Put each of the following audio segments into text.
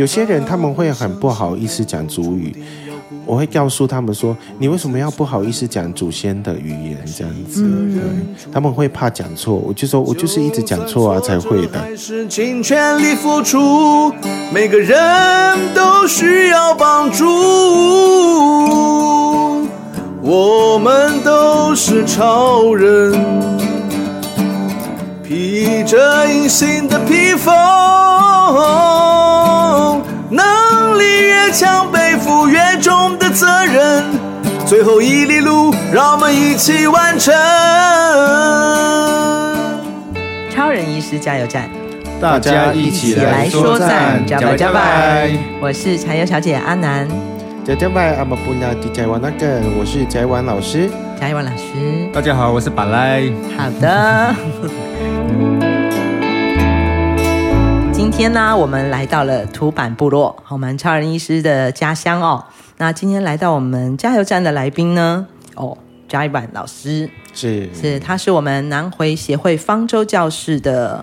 有些人他们会很不好意思讲主语。我会告诉他们说：“你为什么要不好意思讲祖先的语言？这样子，嗯、他们会怕讲错。我就说，我就是一直讲错啊，才会的。尽全力付出，每个人都需要帮助。我们都是超人，披着隐形的披风，越强，背负越重的责任，最后一里路，让我们一起完成。超人医师加油站，大家一起来说赞，加油加油！我是柴油小姐阿南，加油拜阿玛布纳迪加瓦我是加瓦老师，加瓦老师，大家好，我是巴莱。好的。今天呢，我们来到了土坂部落，我们超人医师的家乡哦。那今天来到我们加油站的来宾呢，哦，加一板老师是是，他是我们南回协会方舟教室的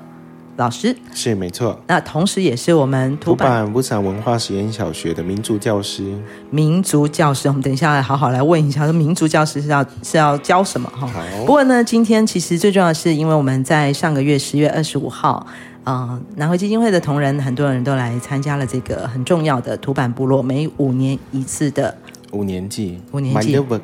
老师，是没错。那同时也是我们土坂雾山文化实验小学的民族教师。民族教师，我们等一下来好好来问一下，说民族教师是要是要教什么哈？好。不过呢，今天其实最重要的是，因为我们在上个月十月二十五号。啊，南回基金会的同仁，很多人都来参加了这个很重要的土版部落每五年一次的五年祭。五年祭。马日文。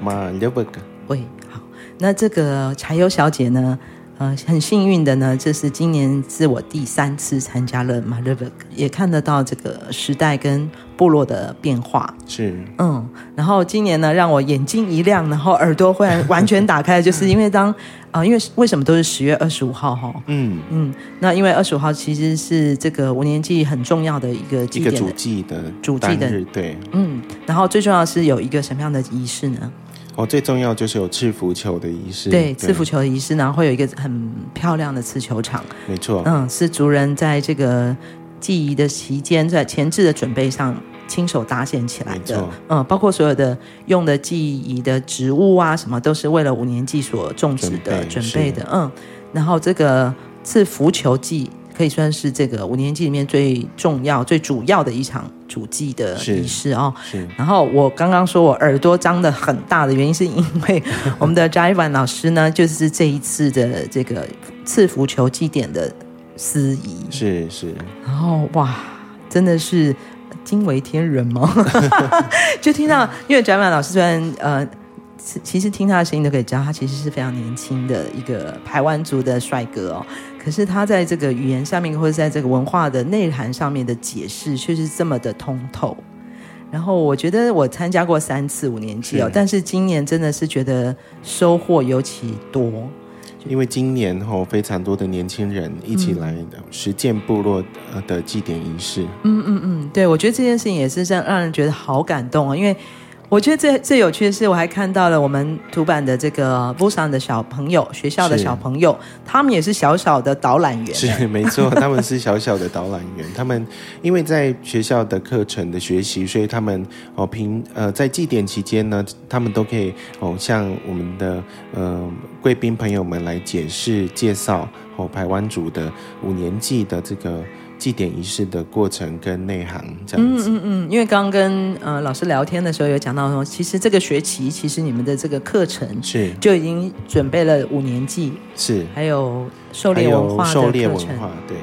马日文。喂，好，那这个柴油小姐呢？呃，很幸运的呢，这是今年是我第三次参加了马日文，也看得到这个时代跟部落的变化。是，嗯，然后今年呢，让我眼睛一亮，然后耳朵忽然完全打开，就是因为当啊、呃，因为为什么都是十月二十五号哈？嗯嗯，那因为二十五号其实是这个五年祭很重要的一个一个主祭的主祭的对，嗯，然后最重要的是有一个什么样的仪式呢？哦，最重要就是有赐福球的仪式。对，赐福球的仪式，然后会有一个很漂亮的刺球场。没错，嗯，是族人在这个祭仪的期间，在前置的准备上亲手搭建起来的。嗯，包括所有的用的祭仪的植物啊，什么都是为了五年祭所种植的准备，准备的。嗯，然后这个赐福球祭。可以算是这个五年祭里面最重要、最主要的一场主祭的仪式哦。是。然后我刚刚说我耳朵张的很大的原因，是因为 我们的扎伊凡老师呢，就是这一次的这个赐福球祭典的司仪。是是。然后哇，真的是惊为天人吗？就听到，因为扎伊凡老师虽然呃，其实听他的声音都可以知道，他其实是非常年轻的一个台湾族的帅哥哦。可是他在这个语言上面，或者在这个文化的内涵上面的解释，却是这么的通透。然后我觉得我参加过三次五年级哦，但是今年真的是觉得收获尤其多。因为今年吼非常多的年轻人一起来实践部落的祭典仪式。嗯嗯嗯，对，我觉得这件事情也是让让人觉得好感动啊，因为。我觉得最最有趣的是，我还看到了我们图版的这个雾山的小朋友，学校的小朋友，他们也是小小的导览员。是没错，他们是小小的导览员。他们因为在学校的课程的学习，所以他们哦平呃在祭典期间呢，他们都可以哦向我们的呃贵宾朋友们来解释介绍哦台湾族的五年级的这个。祭典仪式的过程跟内涵这样子。嗯嗯嗯，因为刚刚跟呃老师聊天的时候有讲到说，其实这个学期其实你们的这个课程是就已经准备了五年祭，是还有狩猎文化的狩猎文化，对。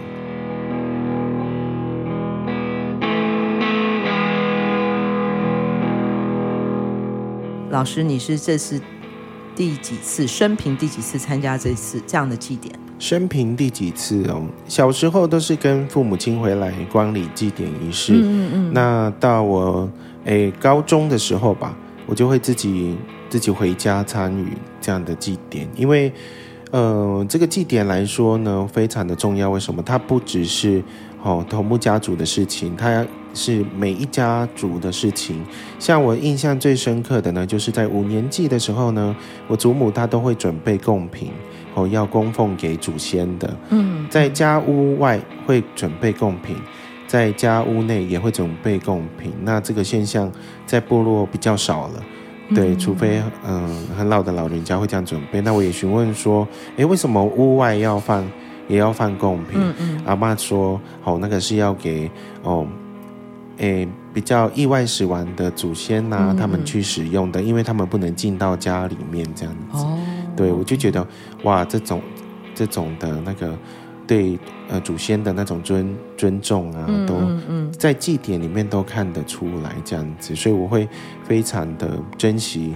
老师，你是这是第几次生平第几次参加这次这样的祭典？生平第几次哦？小时候都是跟父母亲回来观礼祭典仪式。嗯嗯嗯。那到我诶高中的时候吧，我就会自己自己回家参与这样的祭典，因为呃这个祭典来说呢非常的重要。为什么？它不只是哦头目家族的事情，它是每一家族的事情。像我印象最深刻的呢，就是在五年祭的时候呢，我祖母她都会准备贡品。哦，要供奉给祖先的，嗯，在家屋外会准备贡品，在家屋内也会准备贡品。那这个现象在部落比较少了，对，除非嗯很老的老人家会这样准备。那我也询问说，诶，为什么屋外要放也要放贡品。嗯嗯，阿妈说，哦，那个是要给哦，诶，比较意外死亡的祖先呐、啊，嗯嗯他们去使用的，因为他们不能进到家里面这样子。哦，对，我就觉得哇，这种这种的那个。对，呃，祖先的那种尊尊重啊，都在祭典里面都看得出来这样子，所以我会非常的珍惜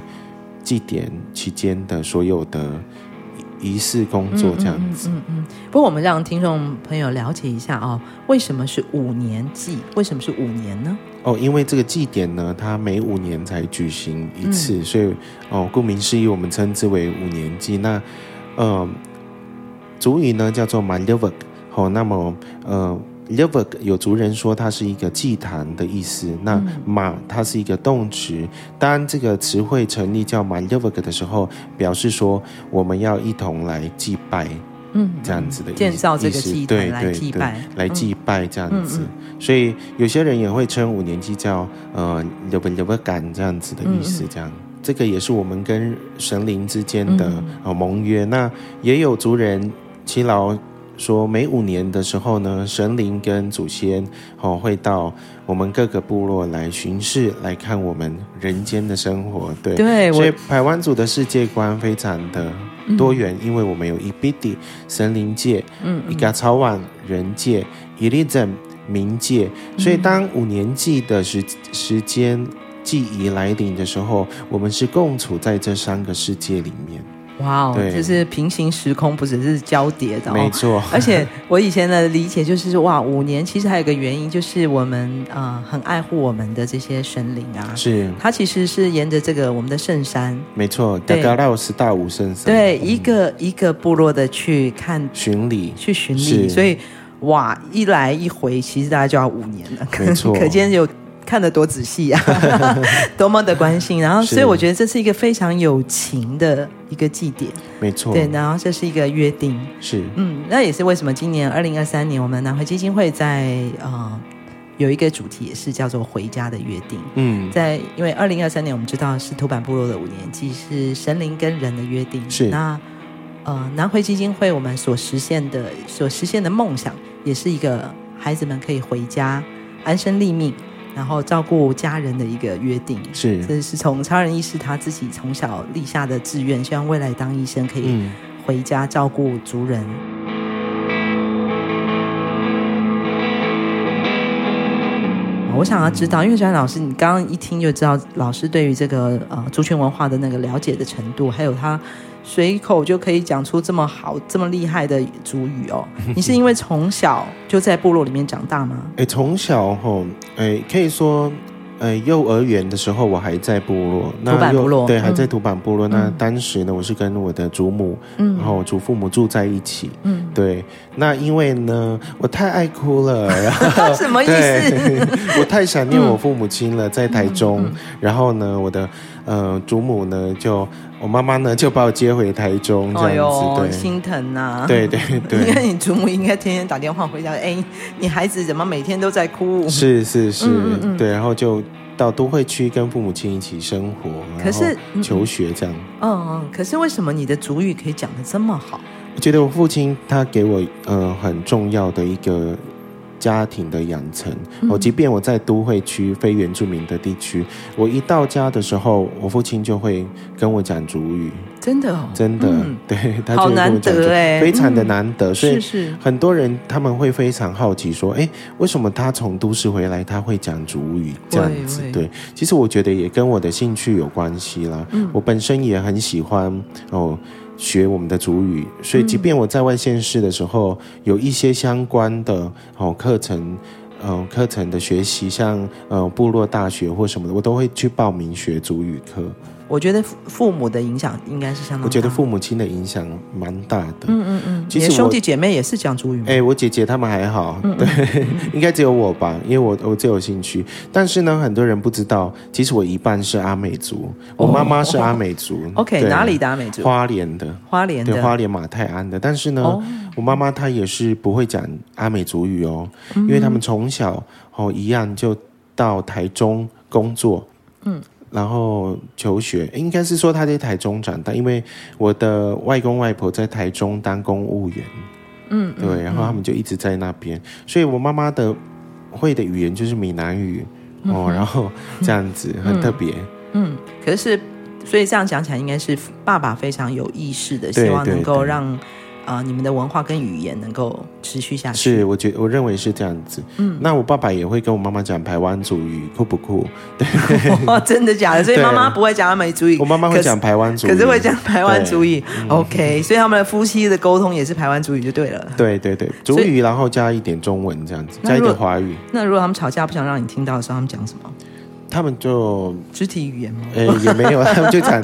祭典期间的所有的仪式工作这样子。嗯嗯，嗯，嗯。不过我们让听众朋友了解一下哦，为什么是五年祭？为什么是五年呢？哦，因为这个祭典呢，它每五年才举行一次，嗯、所以哦，顾名思义，我们称之为五年祭。那，呃。主语呢叫做 Maljevok，好，那么呃 Ljevok 有族人说它是一个祭坛的意思。那马它是一个动词，当这个词汇成立叫 Maljevok 的时候，表示说我们要一同来祭拜，嗯，这样子的意思。建造这个祭坛来祭拜，对对对，来祭拜这样子。所以有些人也会称五年祭叫呃 Ljevok 这样子的意思，这样。这个也是我们跟神灵之间的呃盟约。那也有族人。耆老说，每五年的时候呢，神灵跟祖先哦会到我们各个部落来巡视，来看我们人间的生活。对，对，所以排湾族的世界观非常的多元，嗯、因为我们有伊比地神灵界，嗯，伊嘎草湾人界，伊利镇冥界。所以当五年祭的时时间记忆来临的时候，我们是共处在这三个世界里面。哇哦，就是平行时空，不只是交叠的，没错。而且我以前的理解就是说，哇，五年其实还有个原因，就是我们呃很爱护我们的这些神灵啊，是。它其实是沿着这个我们的圣山，没错，对，达到十大武圣山，对，一个一个部落的去看巡礼，去巡礼，所以哇，一来一回，其实大概就要五年了，没错，可见有。看得多仔细呀、啊，多么的关心，然后所以我觉得这是一个非常有情的一个祭典，没错，对，然后这是一个约定，是，嗯，那也是为什么今年二零二三年我们南回基金会在呃有一个主题也是叫做回家的约定，嗯，在因为二零二三年我们知道是土坂部落的五年祭，是神灵跟人的约定，是。那呃南回基金会我们所实现的所实现的梦想，也是一个孩子们可以回家安身立命。然后照顾家人的一个约定，是，这是从超人医师他自己从小立下的志愿，希望未来当医生可以回家照顾族人。嗯、我想要知道，因为小安老师，你刚刚一听就知道，老师对于这个呃族群文化的那个了解的程度，还有他。随口就可以讲出这么好、这么厉害的主语哦！你是因为从小就在部落里面长大吗？哎，从小吼，哎，可以说。呃，幼儿园的时候我还在部落，土坂部落，对，还在土坂部落。嗯、那当时呢，我是跟我的祖母，嗯，然后祖父母住在一起，嗯，对。那因为呢，我太爱哭了，然后 什么意思？我太想念我父母亲了，在台中。嗯嗯、然后呢，我的呃祖母呢，就我妈妈呢，就把我接回台中，这样子，哎、对，心疼呐、啊。对对对，因为你祖母应该天天打电话回家，哎，你孩子怎么每天都在哭？是是是，嗯嗯嗯对，然后就。到都会区跟父母亲一起生活，可是求学这样。嗯嗯，可是为什么你的族语可以讲的这么好？我觉得我父亲他给我呃很重要的一个。家庭的养成，哦，即便我在都会区非原住民的地区，我一到家的时候，我父亲就会跟我讲主语，真的，哦，真的，嗯、对，他就会跟我讲非常的难得，嗯、所以很多人他们会非常好奇说，哎，为什么他从都市回来他会讲主语这样子？对，其实我觉得也跟我的兴趣有关系啦，嗯、我本身也很喜欢哦。学我们的主语，所以即便我在外县市的时候，有一些相关的哦课程，嗯、课程的学习，像呃部落大学或什么的，我都会去报名学主语课。我觉得父母的影响应该是相当大。我觉得父母亲的影响蛮大的。嗯嗯嗯。其实兄弟姐妹也是讲族语吗？哎，我姐姐他们还好，嗯嗯对，应该只有我吧，因为我我最有兴趣。但是呢，很多人不知道，其实我一半是阿美族，我妈妈是阿美族。哦、OK，哪里的阿美族？花莲的。花莲的。对，花莲马泰安的。但是呢，哦、我妈妈她也是不会讲阿美族语哦，因为他们从小哦一样就到台中工作。嗯。然后求学，应该是说他在台中长大，因为我的外公外婆在台中当公务员。嗯，对，然后他们就一直在那边，所以我妈妈的会的语言就是闽南语哦，然后这样子很特别，嗯，可是所以这样讲起来，应该是爸爸非常有意识的，希望能够让。啊、呃，你们的文化跟语言能够持续下去，是我觉我认为是这样子。嗯，那我爸爸也会跟我妈妈讲台湾族语，酷不酷？对，哦，真的假的？所以妈妈不会讲阿美族语，我妈妈会讲台湾族语，可是会讲台湾族语。OK，所以他们的夫妻的沟通也是台湾族语就对了。对对对，族语然后加一点中文这样子，加一点华语。那如果他们吵架不想让你听到的时候，他们讲什么？他们就肢体语言吗？呃、欸，也没有，他们就讲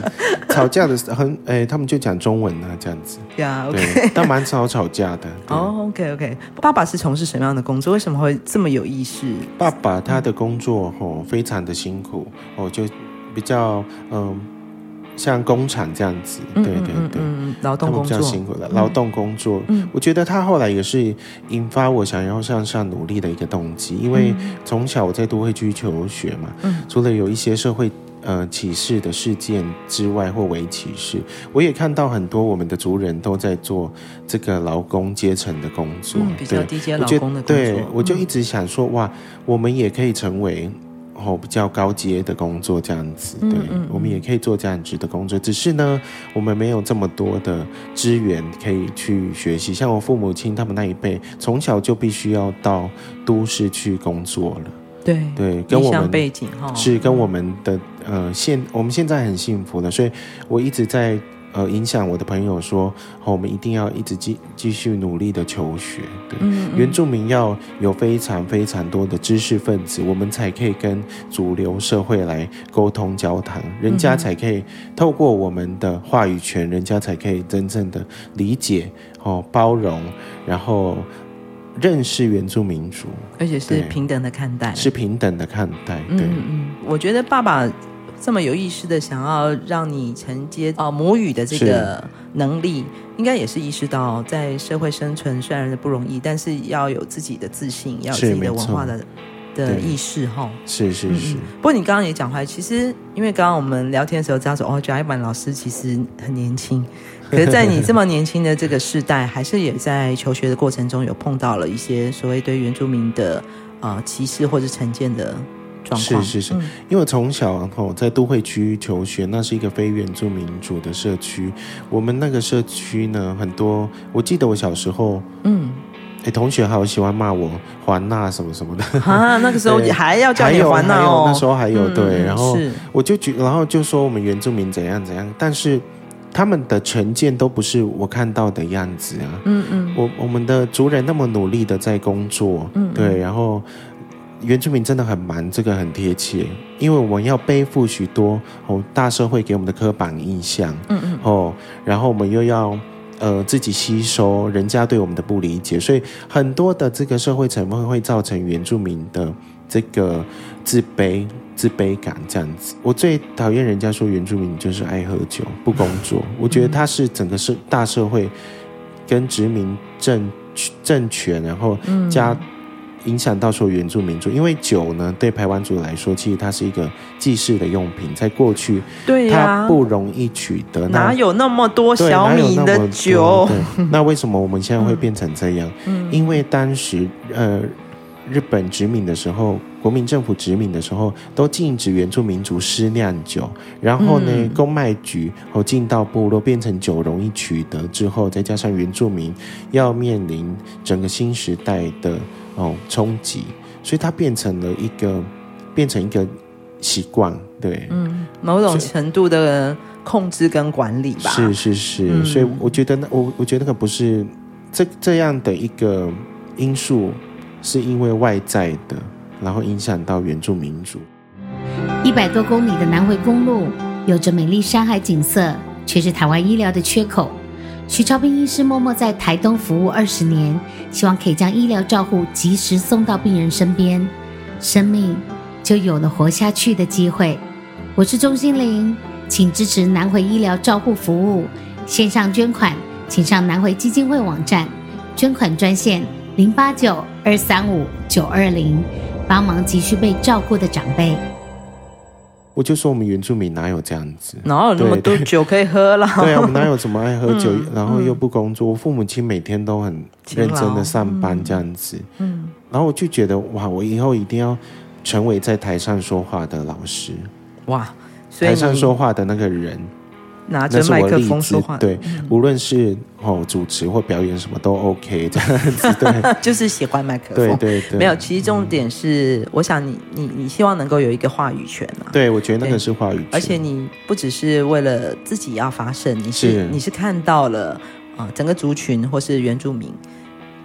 吵架的很、欸、他们就讲中文啊，这样子。呀、yeah,，OK，但蛮少吵架的。哦、oh,，OK，OK，okay, okay. 爸爸是从事什么样的工作？为什么会这么有意识？爸爸他的工作哦，非常的辛苦哦，就比较嗯。像工厂这样子，对对对，劳动工作比较辛苦的劳动工作。嗯，我觉得他后来也是引发我想要向上努力的一个动机，因为从小我在都会区求学嘛，嗯，除了有一些社会呃歧视的事件之外，或微歧视，我也看到很多我们的族人都在做这个劳工阶层的工作，嗯，比较低阶劳工的工作。对，我就一直想说，哇，我们也可以成为。后比较高阶的工作这样子，对，嗯嗯，我们也可以做这样子的工作，只是呢，我们没有这么多的资源可以去学习。像我父母亲他们那一辈，从小就必须要到都市去工作了。对对，跟我们背景哈是跟我们的呃现我们现在很幸福的，所以我一直在。呃，影响我的朋友说，哦，我们一定要一直继继续努力的求学。对，嗯嗯，原住民要有非常非常多的知识分子，我们才可以跟主流社会来沟通交谈，人家才可以透过我们的话语权，人家才可以真正的理解哦，包容，然后认识原住民族，而且是平等的看待，是平等的看待。对，嗯嗯，我觉得爸爸。这么有意识的想要让你承接啊母语的这个能力，应该也是意识到在社会生存虽然不容易，但是要有自己的自信，要有自己的文化的的意识哈。是是是。不过你刚刚也讲回来，其实因为刚刚我们聊天的时候，知道说哦，贾一凡老师其实很年轻，可是在你这么年轻的这个世代，还是也在求学的过程中有碰到了一些所谓对原住民的啊、呃、歧视或者成见的。是是是，因为我从小哦在都会区求学，那是一个非原住民族的社区。我们那个社区呢，很多，我记得我小时候，嗯，哎，同学好喜欢骂我环娜什么什么的。啊。那个时候 还要叫你环娜哦，那时候还有对，然后我就觉，然后就说我们原住民怎样怎样，但是他们的成见都不是我看到的样子啊。嗯嗯，我我们的族人那么努力的在工作，嗯，对，然后。原住民真的很忙，这个很贴切，因为我们要背负许多哦大社会给我们的刻板印象，嗯嗯，哦，然后我们又要呃自己吸收人家对我们的不理解，所以很多的这个社会成分会造成原住民的这个自卑、自卑感这样子。我最讨厌人家说原住民就是爱喝酒、不工作，我觉得他是整个社大社会跟殖民政政权，然后加。影响到说原住民族，因为酒呢，对排湾族来说，其实它是一个祭祀的用品，在过去，对呀，它不容易取得，哪有那么多小米的酒？那为什么我们现在会变成这样？嗯，因为当时呃，日本殖民的时候，国民政府殖民的时候，都禁止原住民族私酿酒，然后呢，嗯、公卖局和进到部落，变成酒容易取得之后，再加上原住民要面临整个新时代的。哦，冲击，所以它变成了一个，变成一个习惯，对，嗯，某种程度的控制跟管理吧。是是是，嗯、所以我觉得那我我觉得那个不是这这样的一个因素，是因为外在的，然后影响到原住民族。一百多公里的南回公路，有着美丽山海景色，却是台湾医疗的缺口。徐超斌医师默默在台东服务二十年，希望可以将医疗照护及时送到病人身边，生命就有了活下去的机会。我是钟欣凌，请支持南回医疗照护服务，线上捐款，请上南回基金会网站，捐款专线零八九二三五九二零，帮忙急需被照顾的长辈。我我就说我们原住民哪有这样子？哪有那么多酒可以喝了？对啊，我们哪有什么爱喝酒，嗯、然后又不工作？我父母亲每天都很认真的上班这样子。嗯，然后我就觉得哇，我以后一定要成为在台上说话的老师。哇，台上说话的那个人。拿着麦克风说话，对，嗯、无论是哦主持或表演什么都 OK，这样子，对，就是喜欢麦克风，对对对，没有，其实重点是，嗯、我想你你你希望能够有一个话语权啊，对，我觉得那个是话语权，而且你不只是为了自己要发声，你是，是。你是看到了啊、呃、整个族群或是原住民。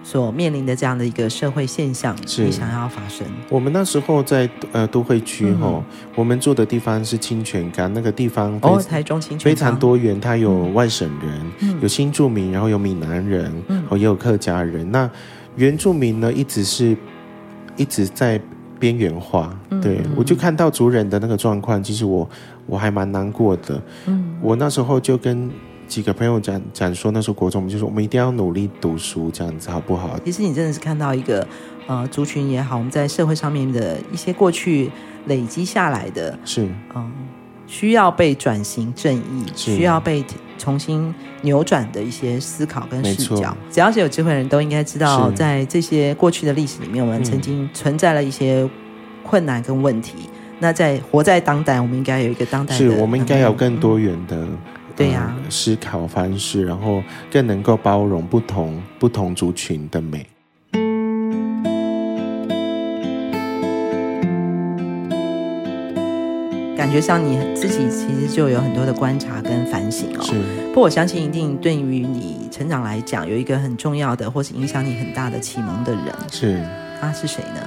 所面临的这样的一个社会现象，是你想要发生。我们那时候在呃都会区吼，嗯、我们住的地方是清泉岗，那个地方哦，台中清泉非常多元，它有外省人，嗯、有新住民，然后有闽南人，嗯，也有客家人。那原住民呢，一直是一直在边缘化。嗯、对，我就看到族人的那个状况，其实我我还蛮难过的。嗯，我那时候就跟。几个朋友讲讲说，那时候国中，我们就说我们一定要努力读书，这样子好不好？其实你真的是看到一个呃族群也好，我们在社会上面的一些过去累积下来的，是嗯、呃，需要被转型正义，需要被重新扭转的一些思考跟视角。只要是有机会的人都应该知道，在这些过去的历史里面，我们曾经存在了一些困难跟问题。嗯、那在活在当代，我们应该有一个当代的，是我们应该有更多元的。嗯对呀、啊，思考方式，然后更能够包容不同不同族群的美。感觉上你自己其实就有很多的观察跟反省哦。是，不过我相信一定对于你成长来讲，有一个很重要的，或是影响你很大的启蒙的人。是，他是谁呢？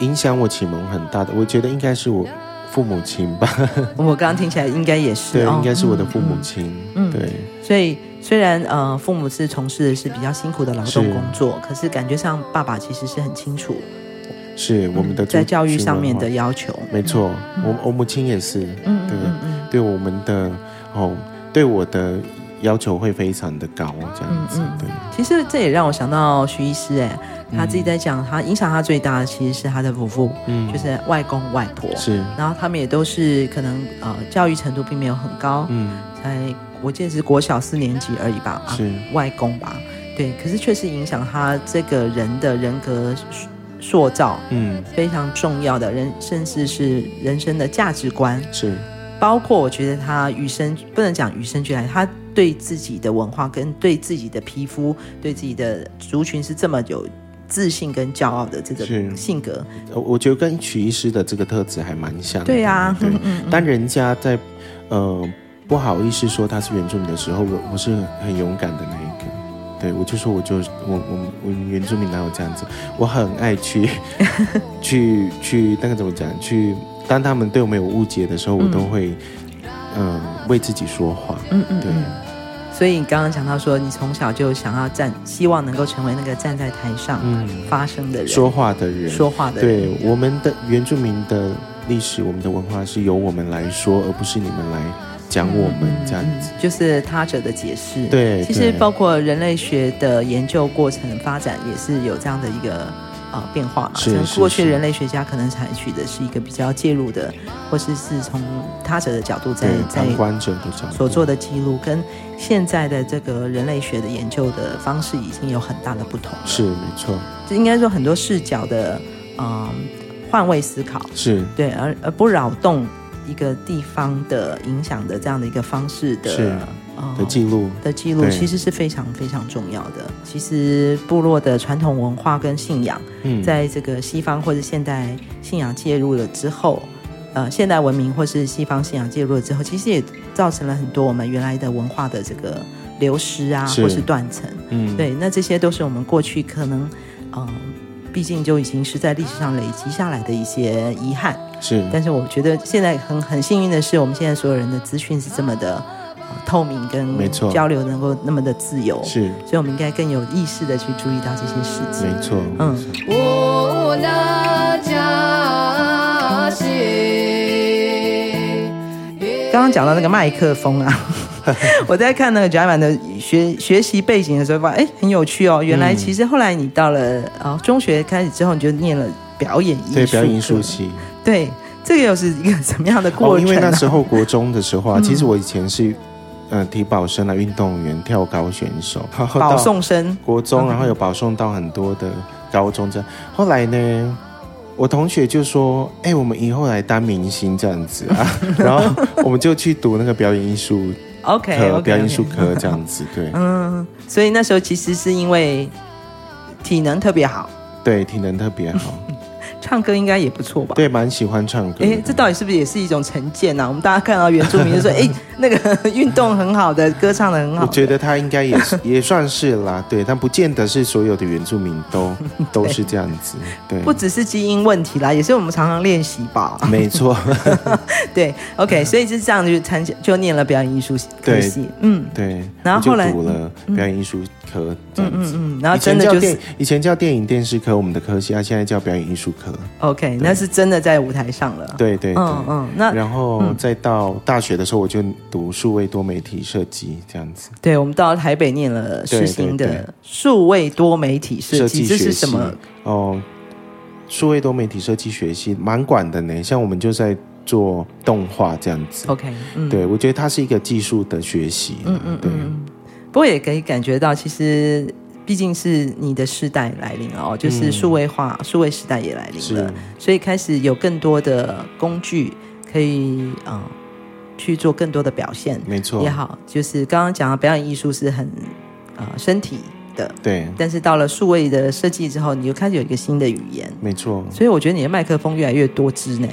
影响我启蒙很大的，我觉得应该是我。父母亲吧，我刚刚听起来应该也是，对，应该是我的父母亲，嗯，对。所以虽然呃，父母是从事的是比较辛苦的劳动工作，可是感觉上爸爸其实是很清楚，是我们的在教育上面的要求。没错，我我母亲也是，嗯，对，对我们的哦，对我的要求会非常的高，这样子，对。其实这也让我想到徐医师，哎。他自己在讲，他影响他最大的其实是他的祖父，嗯，就是外公外婆，是，然后他们也都是可能呃教育程度并没有很高，嗯，才我记得是国小四年级而已吧，是、啊、外公吧，对，可是确实影响他这个人的人格塑造，嗯，非常重要的人，甚至是人生的价值观，是，包括我觉得他与生不能讲与生俱来，他对自己的文化跟对自己的皮肤，对自己的族群是这么有。自信跟骄傲的这种性格，我觉得跟曲医师的这个特质还蛮像的。对呀，对。当人家在呃不好意思说他是原住民的时候，我我是很勇敢的那一个。对，我就说我就我我我原住民哪有这样子？我很爱去 去去那个怎么讲？去当他们对我们有误解的时候，我都会嗯为自己说话。嗯嗯，对。所以你刚刚讲到说，你从小就想要站，希望能够成为那个站在台上发声的人、嗯、说话的人、说话的人。对，我们的原住民的历史，我们的文化是由我们来说，而不是你们来讲我们这样子。嗯、就是他者的解释。对，其实包括人类学的研究过程发展，也是有这样的一个。啊、呃，变化嘛，是过去人类学家可能采取的是一个比较介入的，或是是从他者的角度在在旁观者的角度。所做的记录，跟现在的这个人类学的研究的方式已经有很大的不同。是没错，就应该说很多视角的嗯换位思考。是。对，而而不扰动一个地方的影响的这样的一个方式的。的记录的记录其实是非常非常重要的。其实部落的传统文化跟信仰，在这个西方或者现代信仰介入了之后，呃，现代文明或是西方信仰介入了之后，其实也造成了很多我们原来的文化的这个流失啊，或是断层。嗯，对，那这些都是我们过去可能，嗯，毕竟就已经是在历史上累积下来的一些遗憾。是，但是我觉得现在很很幸运的是，我们现在所有人的资讯是这么的。透明跟交流能够那么的自由，是，所以我们应该更有意识的去注意到这些事情。没错，嗯。刚刚讲到那个麦克风啊，我在看那个甲板的学学习背景的时候，发现哎很有趣哦。原来其实后来你到了啊中学开始之后，你就念了表演艺术，对表演艺术系，对。这个又是一个什么样的过程、啊哦？因为那时候国中的时候啊，嗯、其实我以前是呃体保生的运动员、跳高选手，保送生国中，然后有保送到很多的高中这样。后来呢，我同学就说：“哎，我们以后来当明星这样子啊。” 然后我们就去读那个表演艺术。OK，, okay, okay 表演艺术科 这样子，对，嗯，所以那时候其实是因为体能特别好，对，体能特别好。唱歌应该也不错吧？对，蛮喜欢唱歌。哎，这到底是不是也是一种成见呢、啊？我们大家看到原住民就说：“ 哎，那个运动很好的，歌唱的很好。”我觉得他应该也是也算是啦，对，但不见得是所有的原住民都 都是这样子。对，不只是基因问题啦，也是我们常常练习吧。没错。对，OK，所以是这样就参加就念了表演艺术科系，嗯，对，然后后来读了表演艺术科这样子，嗯嗯，然后真的就是以前叫电影电视科，我们的科系，啊，现在叫表演艺术科。OK，那是真的在舞台上了。对对，嗯嗯，那然后再到大学的时候，我就读数位多媒体设计这样子。对，我们到台北念了世新的数位多媒体设计，这是什么？哦，数位多媒体设计学系蛮广的呢，像我们就在做动画这样子。OK，对，我觉得它是一个技术的学习。嗯嗯，对。不过也可以感觉到，其实毕竟是你的时代来临了哦，就是数位化、数位时代也来临了，所以开始有更多的工具可以啊、呃、去做更多的表现，没错也好。就是刚刚讲的表演艺术是很啊、呃、身体。对，但是到了数位的设计之后，你就开始有一个新的语言，没错。所以我觉得你的麦克风越来越多支呢，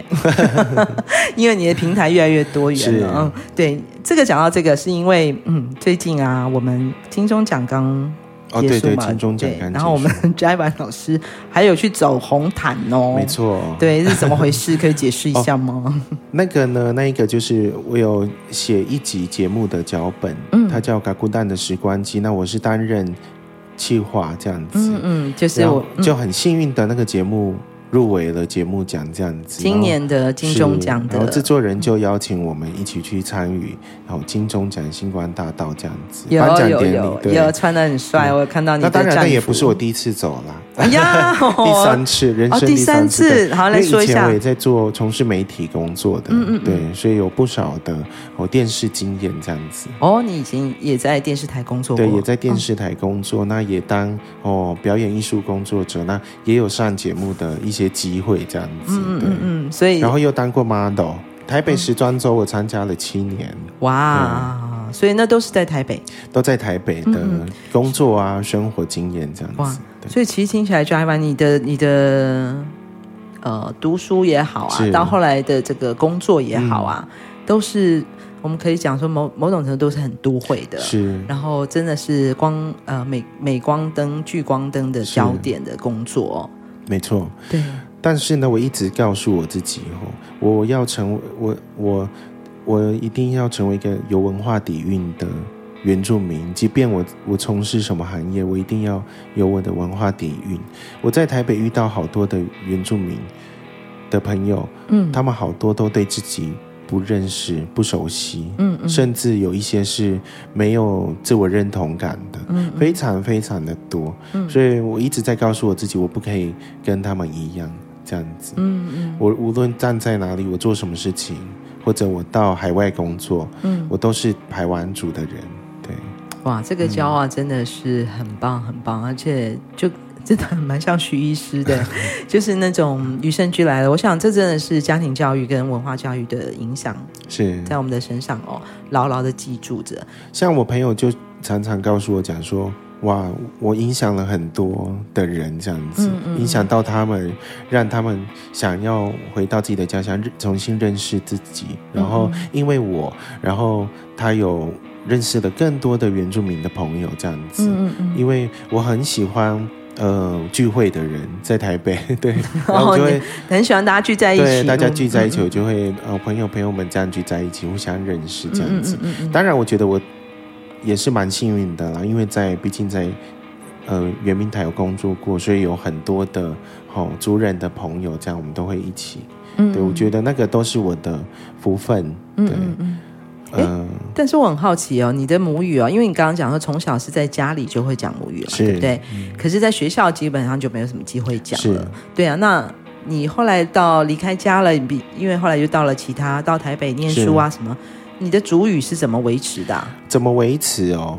因为你的平台越来越多元了。嗯，对，这个讲到这个，是因为嗯，最近啊，我们金钟奖刚结束嘛，哦、对对金钟奖刚，然后我们 翟婉老师还有去走红毯哦，没错，对，是怎么回事？可以解释一下吗？哦、那个呢，那一个就是我有写一集节目的脚本，嗯，它叫《嘎咕蛋的时光机》，那我是担任。企划这样子，嗯嗯，就是我就很幸运的那个节目入围了节目奖这样子，今年的金钟奖的，然后制作人就邀请我们一起去参与，然后金钟奖星光大道这样子颁奖典礼，对，有穿的很帅，我有看到你。那当然，那也不是我第一次走了，哎呀，第三次，人生第三次。好，来说一下，以前我也在做从事媒体工作的，嗯嗯，对，所以有不少的哦电视经验这样子。哦，你以前也在电视台工作过，对，也在电视台工作，那也当哦表演艺术工作者，那也有上节目的一些。机会这样子，嗯嗯嗯，所以然后又当过 model，台北时装周我参加了七年，哇，所以那都是在台北，都在台北的工作啊，生活经验这样子，哇，所以其实听起来就还蛮你的你的呃读书也好啊，到后来的这个工作也好啊，都是我们可以讲说某某种程度都是很都会的，是，然后真的是光呃美美光灯聚光灯的焦点的工作。没错，对。但是呢，我一直告诉我自己，哦，我要成为我我我一定要成为一个有文化底蕴的原住民。即便我我从事什么行业，我一定要有我的文化底蕴。我在台北遇到好多的原住民的朋友，嗯，他们好多都对自己。不认识、不熟悉，嗯，嗯，甚至有一些是没有自我认同感的，嗯，嗯，非常非常的多，嗯，所以我一直在告诉我自己，我不可以跟他们一样这样子，嗯嗯，我无论站在哪里，我做什么事情，或者我到海外工作，嗯，我都是排湾族的人，对，哇，这个骄傲真的是很棒很棒，而且就。真的蛮像徐医师的，就是那种与生俱来的。我想这真的是家庭教育跟文化教育的影响，是在我们的身上哦，牢牢的记住着。像我朋友就常常告诉我讲说，哇，我影响了很多的人，这样子，嗯嗯嗯，影响到他们，让他们想要回到自己的家乡，重新认识自己。然后因为我，然后他有认识了更多的原住民的朋友，这样子，嗯嗯嗯，因为我很喜欢。呃，聚会的人在台北，对，然后就会很喜欢大家聚在一起，对，大家聚在一起，我就会呃，朋友朋友们这样聚在一起，互相认识这样子。当然，我觉得我也是蛮幸运的啦，因为在毕竟在呃圆明台有工作过，所以有很多的好族人的朋友，这样我们都会一起。对，我觉得那个都是我的福分，对。嗯，但是我很好奇哦，你的母语哦，因为你刚刚讲说从小是在家里就会讲母语了，对不对？可是在学校基本上就没有什么机会讲了，对啊。那你后来到离开家了，比因为后来又到了其他到台北念书啊什么，你的主语是怎么维持的啊？怎么维持哦？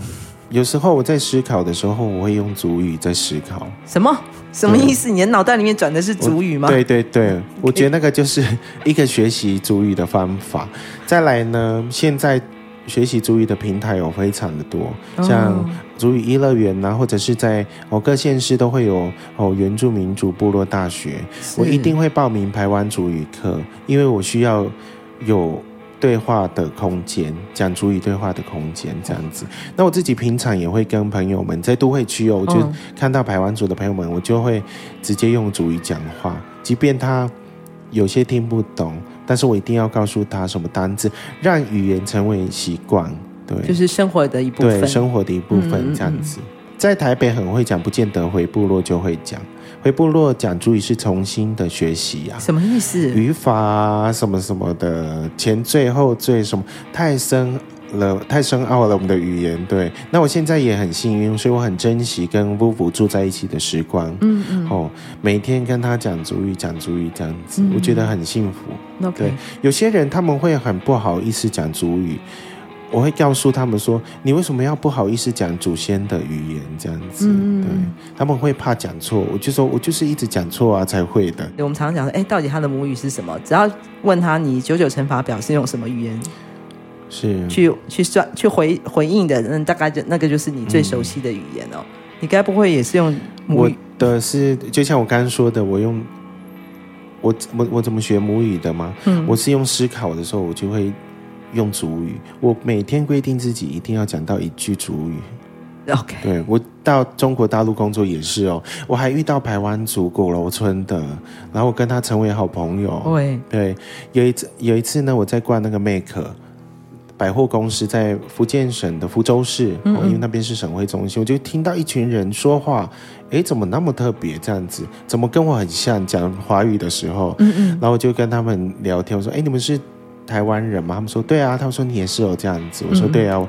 有时候我在思考的时候，我会用主语在思考。什么？什么意思？你的脑袋里面转的是主语吗？对对对，我觉得那个就是一个学习主语的方法。再来呢，现在。学习主语的平台有非常的多，像主语一乐园啊，或者是在哦各县市都会有哦原住民族部落大学，我一定会报名台湾主语课，因为我需要有对话的空间，讲主语对话的空间这样子。那我自己平常也会跟朋友们在都会区哦，我就看到排湾族的朋友们，我就会直接用主语讲话，即便他有些听不懂。但是我一定要告诉他什么单字，让语言成为习惯，对，就是生活的一部分，对，生活的一部分这样子。嗯嗯嗯。在台北很会讲，不见得回部落就会讲。回部落讲族语是重新的学习啊，什么意思？语法啊，什么什么的，前缀后缀什么，太深。了太深奥了，我们的语言对。那我现在也很幸运，所以我很珍惜跟 Vuvu 住在一起的时光。嗯嗯。哦，每天跟他讲族语，讲族语这样子，嗯、我觉得很幸福。对，有些人他们会很不好意思讲族语，我会告诉他们说：“你为什么要不好意思讲祖先的语言？”这样子，嗯、对，他们会怕讲错。我就说我就是一直讲错啊，才会的。我们常常讲说：“哎，到底他的母语是什么？”只要问他：“你九九乘法表是用什么语言？”是去去算去回回应的，那大概就那个就是你最熟悉的语言哦。嗯、你该不会也是用母语？我的是就像我刚刚说的，我用我我我怎么学母语的吗？嗯，我是用思考的时候，我就会用主语。我每天规定自己一定要讲到一句主语。OK，对，我到中国大陆工作也是哦，我还遇到台湾族鼓楼村的，然后我跟他成为好朋友。对对，有一次有一次呢，我在逛那个 Make。百货公司在福建省的福州市，嗯嗯，因为那边是省会中心，我就听到一群人说话，哎，怎么那么特别？这样子，怎么跟我很像？讲华语的时候，嗯嗯，然后我就跟他们聊天，我说：“哎，你们是台湾人嘛？”他们说：“对啊。”他们说：“你也是哦，这样子。”我说：“对啊。”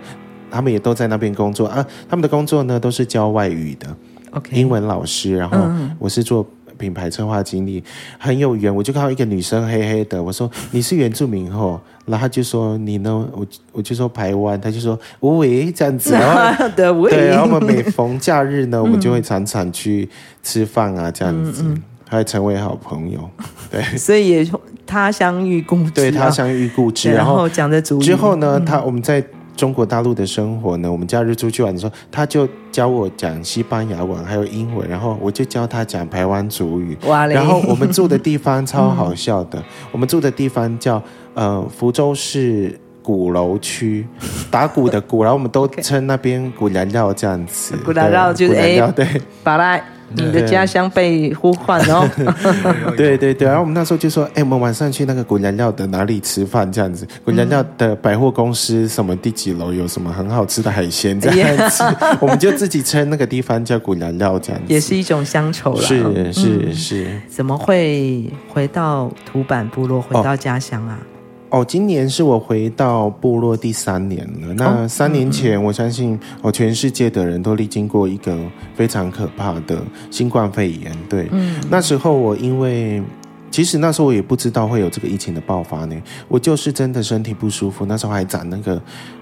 他们也都在那边工作啊，他们的工作呢都是教外语的，OK，英文老师。然后我是做。品牌策划经理很有缘，我就看到一个女生黑黑的，我说你是原住民吼，然后他就说你呢，我我就说台湾，他就说喂这样子，然后 对，然后我们每逢假日呢，我们就会常常去吃饭啊，这样子，还成为好朋友，对，所以也他乡遇故知，对他乡遇故知，然后讲的之后呢，他我们在。中国大陆的生活呢，我们假日出去玩的时候，他就教我讲西班牙文，还有英文，然后我就教他讲台湾族语。然后我们住的地方超好笑的，嗯、我们住的地方叫呃福州市鼓楼区，打鼓的鼓，然后我们都 称那边鼓寮寮这样子。鼓寮寮就是哎，对，巴拉。你的家乡被呼唤哦，对对对，然后我们那时候就说，哎，我们晚上去那个古燃料的哪里吃饭这样子？古燃料的百货公司什么第几楼有什么很好吃的海鲜这样子？我们就自己称那个地方叫古燃料这样子，也是一种乡愁了。是是是，怎么会回到土坂部落，回到家乡啊？哦，今年是我回到部落第三年了。那三年前，我相信哦，全世界的人都历经过一个非常可怕的新冠肺炎。对，嗯，那时候我因为其实那时候我也不知道会有这个疫情的爆发呢。我就是真的身体不舒服，那时候还长那个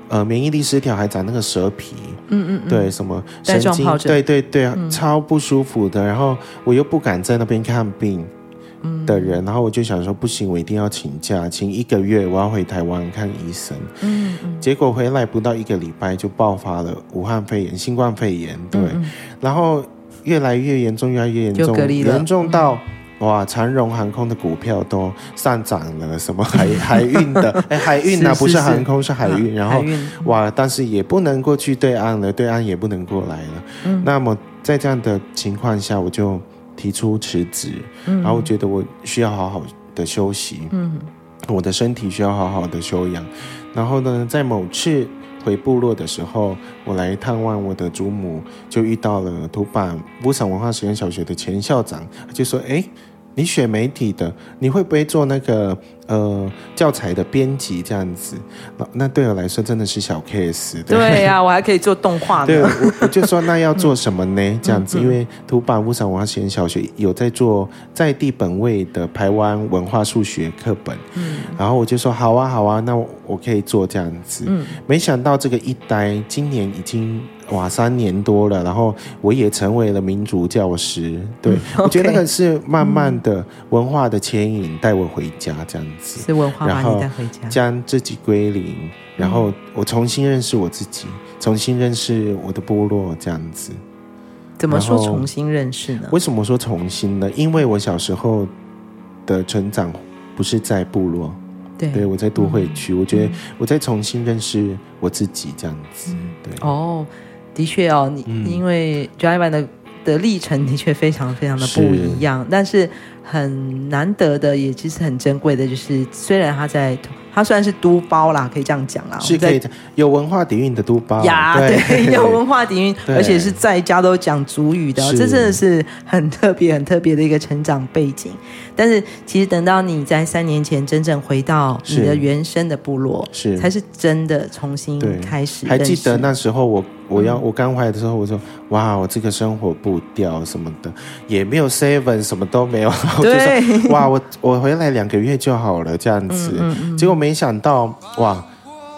呃免疫力失调，还长那个蛇皮。嗯嗯嗯，对，什么神经？对对对，超不舒服的。然后我又不敢在那边看病。的人，然后我就想说，不行，我一定要请假，请一个月，我要回台湾看医生。嗯，嗯，结果回来不到一个礼拜，就爆发了武汉肺炎，新冠肺炎。对，然后越来越严重，越来越严重，严重到哇，长荣航空的股票都上涨了，什么 海海运的，哎，海运呢，不是航空，是海运。然后哇，但是也不能过去对岸了，对岸也不能过来了。嗯，那么在这样的情况下，我就。提出辞职，然后我觉得我需要好好的休息，嗯，我的身体需要好好的休养。然后呢，在某次回部落的时候，我来探望我的祖母，就遇到了土坂乌山文化实验小学的前校长，就说：“哎，你学媒体的，你会不会做那个呃教材的编辑这样子？那那对我来说真的是小 case。对呀、啊，我还可以做动画呢。对，我我就说那要做什么呢？嗯、这样子，因为图版乌山文化实验小学有在做在地本位的台湾文化数学课本。嗯，然后我就说好啊好啊，那我，我可以做这样子。嗯，没想到这个一呆今年已经。哇，三年多了，然后我也成为了民族教师。对、嗯 okay, 我觉得那个是慢慢的文化的牵引带我回家这样子，是文化把你带回家，将自己归零，然后我重新认识我自己，重新认识我的部落这样子。怎么说重新认识呢？为什么说重新呢？因为我小时候的成长不是在部落，对，对我在都会区，嗯、我觉得我在重新认识我自己这样子。嗯、对哦。的确哦，你、嗯、因为 Joyvan 的的历程的确非常非常的不一样，是，但是很难得的，也其实很珍贵的，就是虽然他在。他虽然是都包啦，可以这样讲啦。是可以有文化底蕴的都包呀，对，有文化底蕴，而且是在家都讲主语的，这真的是很特别、很特别的一个成长背景。但是，其实等到你在三年前真正回到你的原生的部落，是才是真的重新开始。还记得那时候我我要我刚回来的时候，我说哇，我这个生活步调什么的也没有 seven，什么都没有，我就说 哇，我我回来两个月就好了这样子，结果没。没想到哇，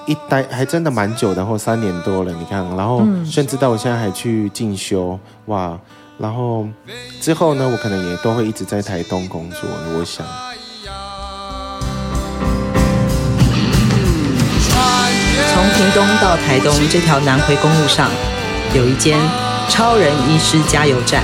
一待还真的蛮久的，然后三年多了，你看，然后甚至到我现在还去进修哇，然后之后呢，我可能也都会一直在台东工作。我想，从屏东到台东这条南回公路上，有一间超人医师加油站，